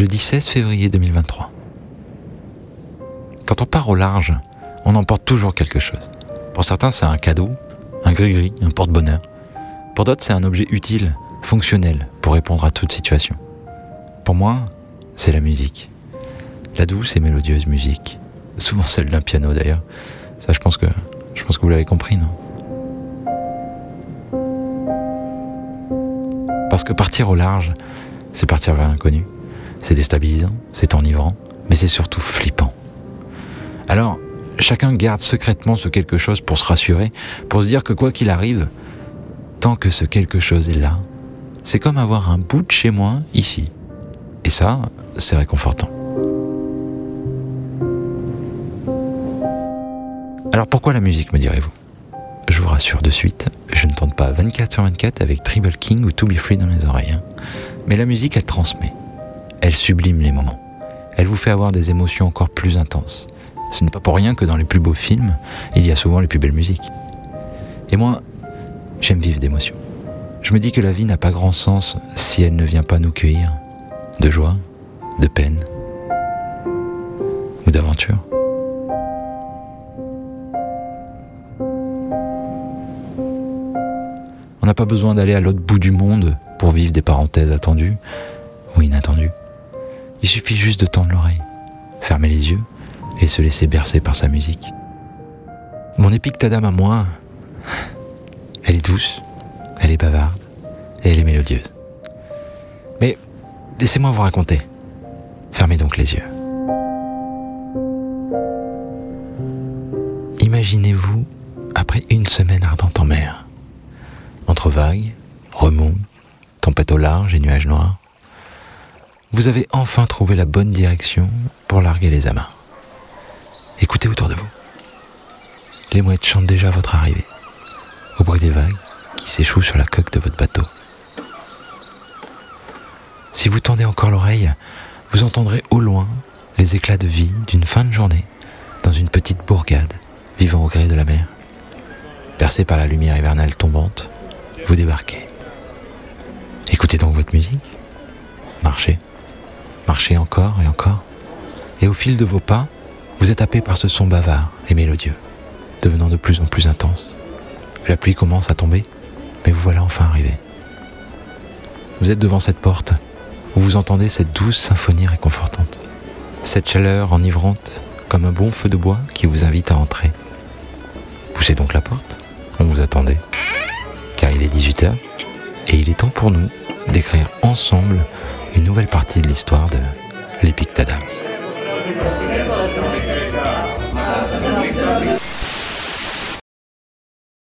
jeudi 16 février 2023. Quand on part au large, on emporte toujours quelque chose. Pour certains, c'est un cadeau, un gris-gris, un porte-bonheur. Pour d'autres, c'est un objet utile, fonctionnel, pour répondre à toute situation. Pour moi, c'est la musique. La douce et mélodieuse musique. Souvent celle d'un piano d'ailleurs. Ça, je pense que, je pense que vous l'avez compris, non? Parce que partir au large, c'est partir vers l'inconnu. C'est déstabilisant, c'est enivrant, mais c'est surtout flippant. Alors, chacun garde secrètement ce quelque chose pour se rassurer, pour se dire que quoi qu'il arrive, tant que ce quelque chose est là, c'est comme avoir un bout de chez moi ici. Et ça, c'est réconfortant. Alors pourquoi la musique, me direz-vous? Je vous rassure de suite, je ne tente pas 24 sur 24 avec Tribal King ou To Be Free dans les oreilles. Hein. Mais la musique, elle transmet. Elle sublime les moments. Elle vous fait avoir des émotions encore plus intenses. Ce n'est pas pour rien que dans les plus beaux films, il y a souvent les plus belles musiques. Et moi, j'aime vivre d'émotions. Je me dis que la vie n'a pas grand sens si elle ne vient pas nous cueillir de joie, de peine ou d'aventure. On n'a pas besoin d'aller à l'autre bout du monde pour vivre des parenthèses attendues ou inattendues. Il suffit juste de tendre l'oreille, fermer les yeux et se laisser bercer par sa musique. Mon épique Tadam à moi, elle est douce, elle est bavarde et elle est mélodieuse. Mais laissez-moi vous raconter. Fermez donc les yeux. Imaginez-vous après une semaine ardente en mer, entre vagues, remous, tempêtes au large et nuages noirs, vous avez enfin trouvé la bonne direction pour larguer les amarres. Écoutez autour de vous. Les mouettes chantent déjà votre arrivée, au bruit des vagues qui s'échouent sur la coque de votre bateau. Si vous tendez encore l'oreille, vous entendrez au loin les éclats de vie d'une fin de journée dans une petite bourgade vivant au gré de la mer. Percé par la lumière hivernale tombante, vous débarquez. Écoutez donc votre musique. Marchez. Marchez encore et encore. Et au fil de vos pas, vous êtes happé par ce son bavard et mélodieux, devenant de plus en plus intense. La pluie commence à tomber, mais vous voilà enfin arrivé. Vous êtes devant cette porte, où vous entendez cette douce symphonie réconfortante. Cette chaleur enivrante, comme un bon feu de bois qui vous invite à entrer. Poussez donc la porte, on vous attendait, car il est 18h, et il est temps pour nous d'écrire ensemble une nouvelle partie de l'histoire de l'Épictadame.